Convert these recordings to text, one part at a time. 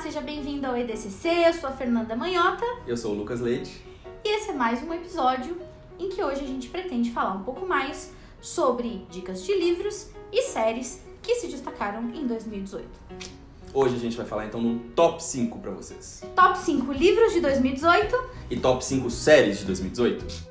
seja bem-vindo ao EDCC. Eu sou a Fernanda Manhota. Eu sou o Lucas Leite. E esse é mais um episódio em que hoje a gente pretende falar um pouco mais sobre dicas de livros e séries que se destacaram em 2018. Hoje a gente vai falar então no top 5 para vocês. Top 5 livros de 2018 e top 5 séries de 2018.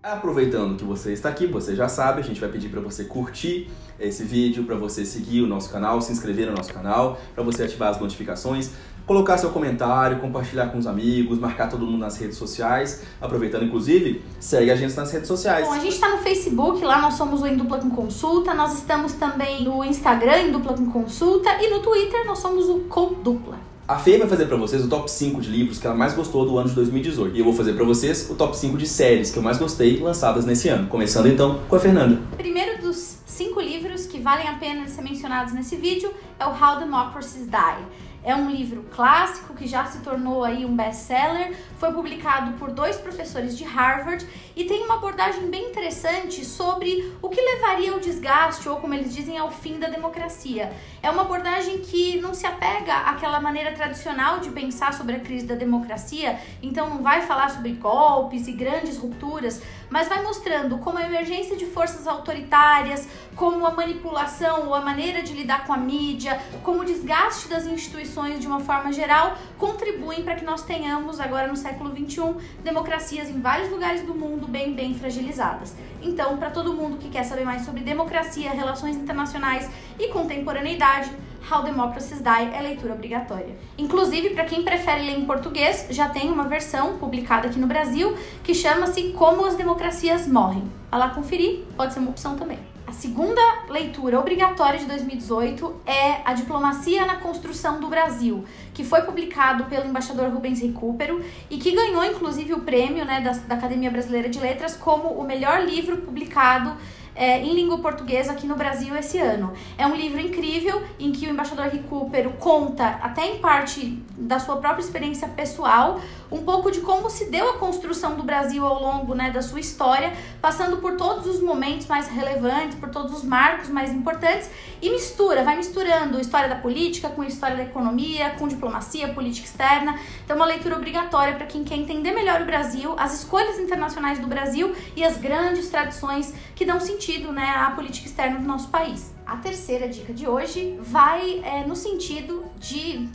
Aproveitando que você está aqui, você já sabe, a gente vai pedir para você curtir esse vídeo, para você seguir o nosso canal, se inscrever no nosso canal, para você ativar as notificações, colocar seu comentário, compartilhar com os amigos, marcar todo mundo nas redes sociais. Aproveitando, inclusive, segue a gente nas redes sociais. Bom, a gente está no Facebook, lá nós somos o Em Dupla com Consulta, nós estamos também no Instagram, Em Dupla com Consulta, e no Twitter nós somos o Com Dupla. A Fê vai fazer para vocês o top 5 de livros que ela mais gostou do ano de 2018. E eu vou fazer para vocês o top 5 de séries que eu mais gostei lançadas nesse ano. Começando então com a Fernanda. Primeiro dos cinco livros que valem a pena ser mencionados nesse vídeo é o How Democracies Die. É um livro clássico que já se tornou aí um best-seller, foi publicado por dois professores de Harvard e tem uma abordagem bem interessante sobre o que levaria ao desgaste ou, como eles dizem, ao fim da democracia. É uma abordagem que não se apega àquela maneira tradicional de pensar sobre a crise da democracia, então não vai falar sobre golpes e grandes rupturas, mas vai mostrando como a emergência de forças autoritárias, como a manipulação ou a maneira de lidar com a mídia, como o desgaste das instituições de uma forma geral contribuem para que nós tenhamos agora no século XXI democracias em vários lugares do mundo bem bem fragilizadas. Então, para todo mundo que quer saber mais sobre democracia, relações internacionais e contemporaneidade, How Democracies Die é leitura obrigatória. Inclusive, para quem prefere ler em português, já tem uma versão publicada aqui no Brasil que chama-se Como as Democracias Morrem. Vai lá conferir, pode ser uma opção também. A segunda leitura obrigatória de 2018 é A Diplomacia na Construção do Brasil, que foi publicado pelo embaixador Rubens Recupero e que ganhou inclusive o prêmio né, da, da Academia Brasileira de Letras como o melhor livro publicado é, em língua portuguesa aqui no Brasil esse ano. É um livro incrível em que o embaixador Recupero conta, até em parte da sua própria experiência pessoal, um pouco de como se deu a construção do Brasil ao longo né, da sua história, passando por todos os momentos mais relevantes, por todos os marcos mais importantes, e mistura, vai misturando história da política com história da economia, com diplomacia, política externa. Então, uma leitura obrigatória para quem quer entender melhor o Brasil, as escolhas internacionais do Brasil e as grandes tradições que dão sentido né, à política externa do nosso país. A terceira dica de hoje vai é, no sentido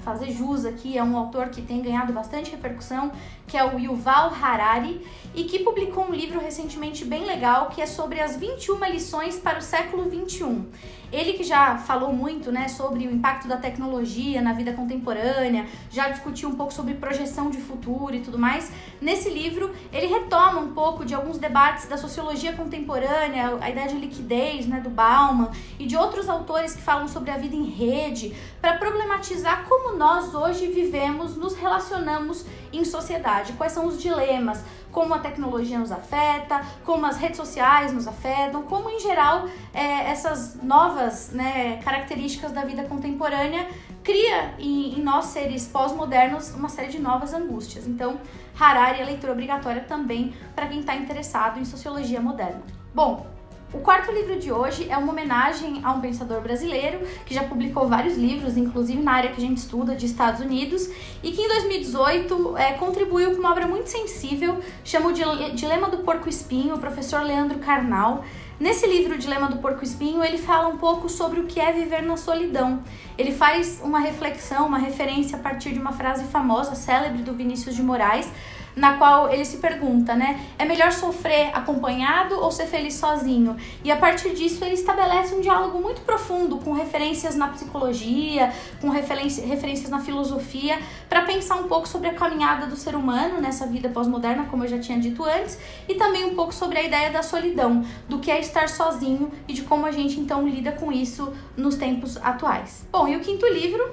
fazer jus aqui a um autor que tem ganhado bastante repercussão, que é o Yuval Harari, e que publicou um livro recentemente bem legal que é sobre as 21 lições para o século 21. Ele que já falou muito né, sobre o impacto da tecnologia na vida contemporânea, já discutiu um pouco sobre projeção de futuro e tudo mais. Nesse livro, ele retoma um pouco de alguns debates da sociologia contemporânea, a ideia de liquidez né, do Bauman e de outros autores que falam sobre a vida em rede, para problematizar como nós hoje vivemos, nos relacionamos em sociedade, quais são os dilemas, como a tecnologia nos afeta, como as redes sociais nos afetam, como em geral é, essas novas né, características da vida contemporânea cria em, em nós seres pós-modernos uma série de novas angústias. Então, Harari é leitura obrigatória também para quem está interessado em sociologia moderna. Bom, o quarto livro de hoje é uma homenagem a um pensador brasileiro que já publicou vários livros, inclusive na área que a gente estuda de Estados Unidos, e que em 2018 é, contribuiu com uma obra muito sensível, chama o Dilema do Porco Espinho, o professor Leandro Carnal. Nesse livro, Dilema do Porco Espinho, ele fala um pouco sobre o que é viver na solidão. Ele faz uma reflexão, uma referência a partir de uma frase famosa, célebre do Vinícius de Moraes, na qual ele se pergunta, né? É melhor sofrer acompanhado ou ser feliz sozinho? E a partir disso ele estabelece um diálogo muito profundo com referências na psicologia, com referências na filosofia, para pensar um pouco sobre a caminhada do ser humano nessa vida pós-moderna, como eu já tinha dito antes, e também um pouco sobre a ideia da solidão, do que é estar sozinho e de como a gente então lida com isso nos tempos atuais. Bom, e o quinto livro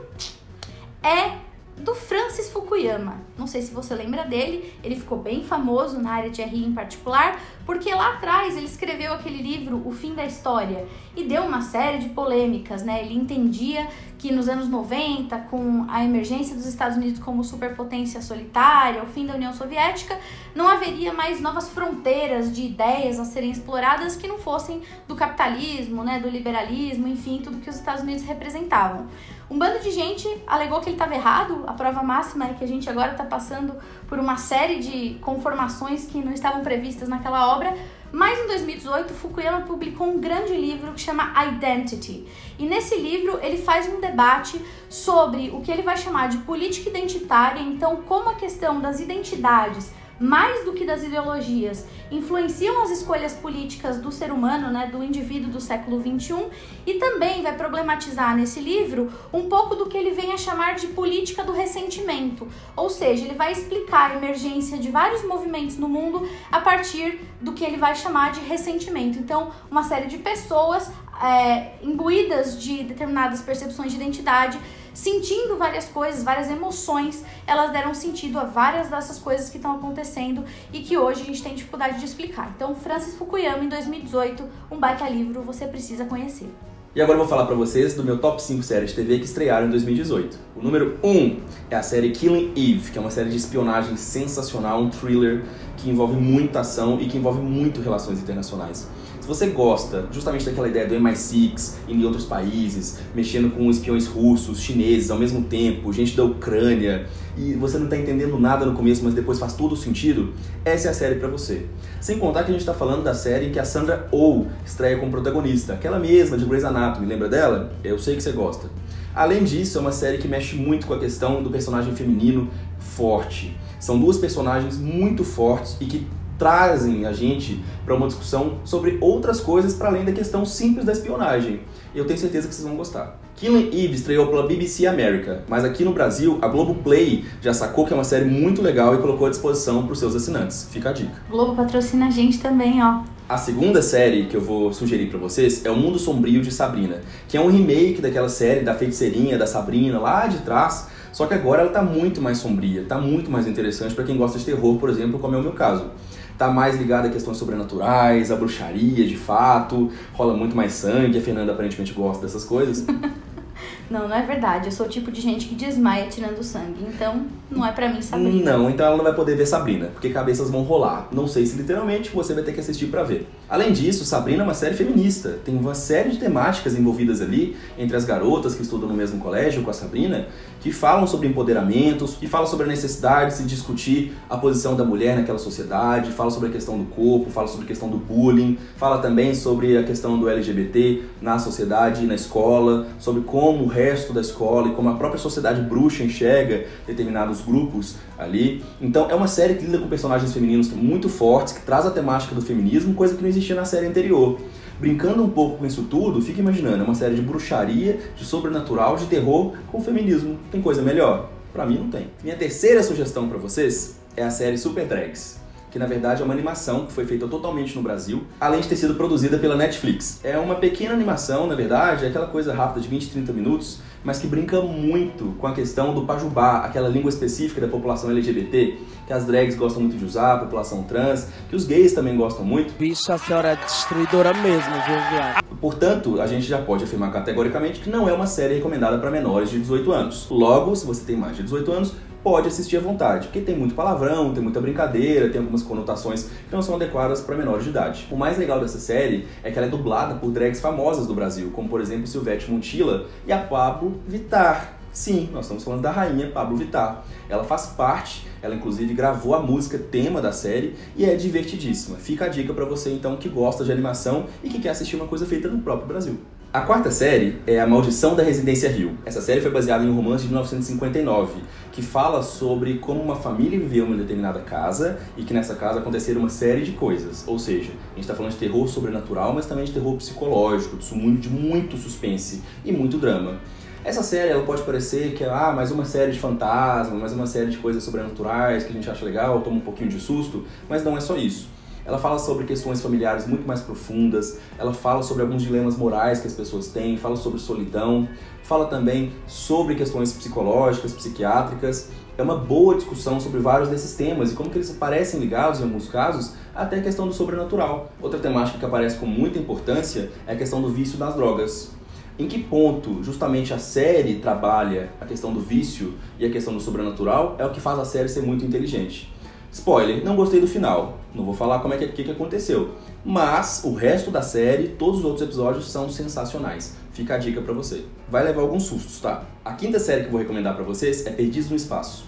é do Francis Fukuyama. Não sei se você lembra dele, ele ficou bem famoso na área de RI em particular, porque lá atrás ele escreveu aquele livro O Fim da História e deu uma série de polêmicas, né? Ele entendia que nos anos 90, com a emergência dos Estados Unidos como superpotência solitária, o fim da União Soviética, não haveria mais novas fronteiras de ideias a serem exploradas que não fossem do capitalismo, né, do liberalismo, enfim, tudo que os Estados Unidos representavam. Um bando de gente alegou que ele estava errado. A prova máxima é que a gente agora está passando por uma série de conformações que não estavam previstas naquela obra. Mas em 2018, Fukuyama publicou um grande livro que chama Identity. E nesse livro ele faz um debate sobre o que ele vai chamar de política identitária, então como a questão das identidades mais do que das ideologias, influenciam as escolhas políticas do ser humano, né, do indivíduo do século XXI, e também vai problematizar nesse livro um pouco do que ele vem a chamar de política do ressentimento, ou seja, ele vai explicar a emergência de vários movimentos no mundo a partir do que ele vai chamar de ressentimento. Então, uma série de pessoas é, imbuídas de determinadas percepções de identidade sentindo várias coisas, várias emoções, elas deram sentido a várias dessas coisas que estão acontecendo e que hoje a gente tem dificuldade de explicar. Então, Francis Fukuyama, em 2018, um baita livro, você precisa conhecer. E agora eu vou falar para vocês do meu top 5 séries de TV que estrearam em 2018. O número 1 é a série Killing Eve, que é uma série de espionagem sensacional, um thriller que envolve muita ação e que envolve muito relações internacionais você gosta justamente daquela ideia do MI6 em outros países, mexendo com espiões russos, chineses ao mesmo tempo, gente da Ucrânia, e você não está entendendo nada no começo, mas depois faz todo sentido, essa é a série para você. Sem contar que a gente está falando da série que a Sandra Oh estreia como protagonista, aquela mesma de Grey's Anatomy, lembra dela? Eu sei que você gosta. Além disso, é uma série que mexe muito com a questão do personagem feminino forte. São duas personagens muito fortes e que trazem a gente para uma discussão sobre outras coisas para além da questão simples da espionagem. Eu tenho certeza que vocês vão gostar. Killing Eve estreou pela BBC America, mas aqui no Brasil a Globo Play já sacou que é uma série muito legal e colocou à disposição para os seus assinantes. Fica a dica. Globo patrocina a gente também, ó. A segunda série que eu vou sugerir para vocês é O Mundo Sombrio de Sabrina, que é um remake daquela série da feiticeirinha da Sabrina lá de trás, só que agora ela tá muito mais sombria, tá muito mais interessante para quem gosta de terror, por exemplo, como é o meu caso tá mais ligado a questões sobrenaturais, a bruxaria de fato, rola muito mais sangue, a Fernanda aparentemente gosta dessas coisas. Não, não é verdade. Eu sou o tipo de gente que desmaia tirando sangue. Então, não é para mim Sabrina. Não, então ela não vai poder ver Sabrina, porque cabeças vão rolar. Não sei se literalmente você vai ter que assistir para ver. Além disso, Sabrina é uma série feminista. Tem uma série de temáticas envolvidas ali entre as garotas que estudam no mesmo colégio com a Sabrina, que falam sobre empoderamentos, que falam sobre a necessidade de se discutir a posição da mulher naquela sociedade, fala sobre a questão do corpo, fala sobre a questão do bullying, fala também sobre a questão do LGBT na sociedade e na escola, sobre como o resto da escola e como a própria sociedade bruxa enxerga determinados grupos ali. Então é uma série que lida com personagens femininos muito fortes, que traz a temática do feminismo, coisa que não existia na série anterior. Brincando um pouco com isso tudo, fica imaginando, é uma série de bruxaria, de sobrenatural, de terror com feminismo. Tem coisa melhor? Para mim não tem. Minha terceira sugestão para vocês é a série Super Drags que na verdade é uma animação que foi feita totalmente no Brasil, além de ter sido produzida pela Netflix. É uma pequena animação, na verdade, é aquela coisa rápida de 20, 30 minutos, mas que brinca muito com a questão do pajubá, aquela língua específica da população LGBT, que as drags gostam muito de usar, a população trans, que os gays também gostam muito. Bicho, a senhora é destruidora mesmo, viu, viado? Portanto, a gente já pode afirmar categoricamente que não é uma série recomendada para menores de 18 anos. Logo, se você tem mais de 18 anos, pode assistir à vontade, porque tem muito palavrão, tem muita brincadeira, tem algumas conotações que não são adequadas para menores de idade. O mais legal dessa série é que ela é dublada por drags famosas do Brasil, como por exemplo Silvete Montilla e a Pablo Vittar. Sim, nós estamos falando da rainha Pablo Vittar. Ela faz parte, ela inclusive gravou a música tema da série e é divertidíssima. Fica a dica para você então que gosta de animação e que quer assistir uma coisa feita no próprio Brasil. A quarta série é A Maldição da Residência Rio. Essa série foi baseada em um romance de 1959, que fala sobre como uma família viveu em uma determinada casa e que nessa casa aconteceram uma série de coisas. Ou seja, a gente está falando de terror sobrenatural, mas também de terror psicológico, de muito suspense e muito drama. Essa série ela pode parecer que é ah, mais uma série de fantasma, mais uma série de coisas sobrenaturais que a gente acha legal, toma um pouquinho de susto, mas não é só isso Ela fala sobre questões familiares muito mais profundas, ela fala sobre alguns dilemas morais que as pessoas têm, fala sobre solidão, fala também sobre questões psicológicas, psiquiátricas. É uma boa discussão sobre vários desses temas e como que eles parecem ligados, em alguns casos, até a questão do sobrenatural. Outra temática que aparece com muita importância é a questão do vício das drogas. Em que ponto justamente a série trabalha a questão do vício e a questão do sobrenatural é o que faz a série ser muito inteligente. Spoiler, não gostei do final. Não vou falar como é que, que, que aconteceu. Mas o resto da série, todos os outros episódios são sensacionais. Fica a dica para você. Vai levar alguns sustos, tá? A quinta série que eu vou recomendar para vocês é Perdidos no Espaço.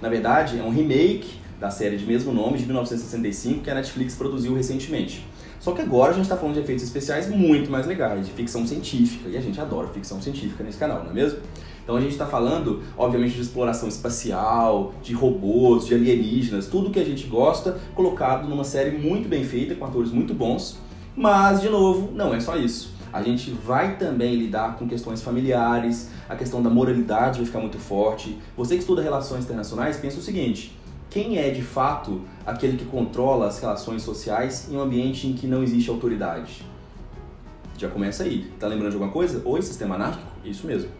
Na verdade, é um remake da série de mesmo nome, de 1965, que a Netflix produziu recentemente. Só que agora a gente está falando de efeitos especiais muito mais legais, de ficção científica, e a gente adora ficção científica nesse canal, não é mesmo? Então a gente está falando, obviamente, de exploração espacial, de robôs, de alienígenas, tudo que a gente gosta, colocado numa série muito bem feita, com atores muito bons. Mas, de novo, não é só isso. A gente vai também lidar com questões familiares, a questão da moralidade vai ficar muito forte. Você que estuda relações internacionais, pensa o seguinte: quem é de fato aquele que controla as relações sociais em um ambiente em que não existe autoridade? Já começa aí. Tá lembrando de alguma coisa? Oi, sistema anárquico? Isso mesmo.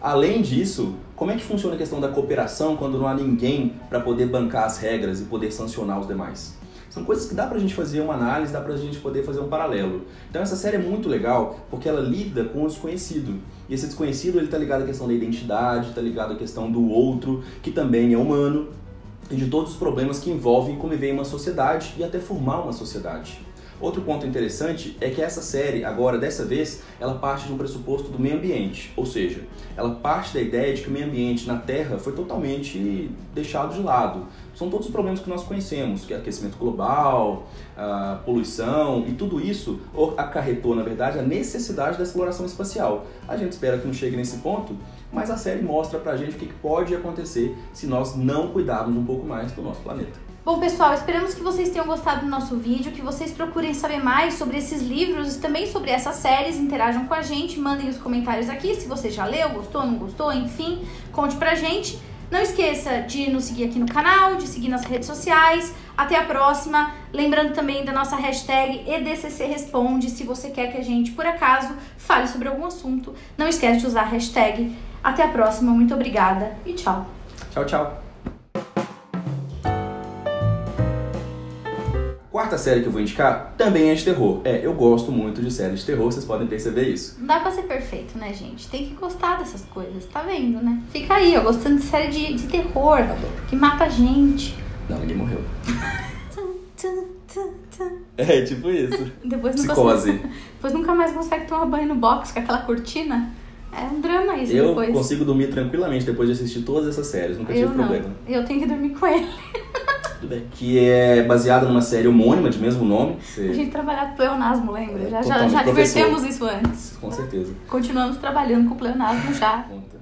Além disso, como é que funciona a questão da cooperação quando não há ninguém para poder bancar as regras e poder sancionar os demais? São coisas que dá pra gente fazer uma análise, dá pra gente poder fazer um paralelo. Então essa série é muito legal porque ela lida com o desconhecido. E esse desconhecido ele tá ligado à questão da identidade, tá ligado à questão do outro, que também é humano, e de todos os problemas que envolvem conviver em uma sociedade e até formar uma sociedade. Outro ponto interessante é que essa série, agora dessa vez, ela parte de um pressuposto do meio ambiente, ou seja, ela parte da ideia de que o meio ambiente na Terra foi totalmente deixado de lado. São todos os problemas que nós conhecemos, que é aquecimento global, poluição e tudo isso acarretou, na verdade, a necessidade da exploração espacial. A gente espera que não chegue nesse ponto, mas a série mostra pra gente o que pode acontecer se nós não cuidarmos um pouco mais do nosso planeta. Bom, pessoal, esperamos que vocês tenham gostado do nosso vídeo, que vocês procurem saber mais sobre esses livros e também sobre essas séries, interajam com a gente, mandem os comentários aqui se você já leu, gostou, não gostou, enfim, conte pra gente. Não esqueça de nos seguir aqui no canal, de seguir nas redes sociais. Até a próxima. Lembrando também da nossa hashtag EDCC Responde, se você quer que a gente, por acaso, fale sobre algum assunto. Não esquece de usar a hashtag. Até a próxima, muito obrigada e tchau. Tchau, tchau. Quarta série que eu vou indicar também é de terror. É, eu gosto muito de séries de terror, vocês podem perceber isso. Não dá pra ser perfeito, né, gente? Tem que gostar dessas coisas, tá vendo, né? Fica aí, ó, gostando de série de, de terror, que mata a gente. Não, ninguém morreu. É, tipo isso. Depois Psicose. consegue- Depois nunca mais consegue tomar banho no box com aquela cortina. É um drama isso Eu depois. consigo dormir tranquilamente depois de assistir todas essas séries, nunca tive Eu não. problema. Eu tenho que dormir com ele. Tudo bem. Que é baseada numa série homônima de mesmo nome. A Você... gente trabalhava com pleonasmo, lembra? É, Já, já, já divertemos isso antes. Com certeza. Continuamos trabalhando com pleonasmo já. Conta.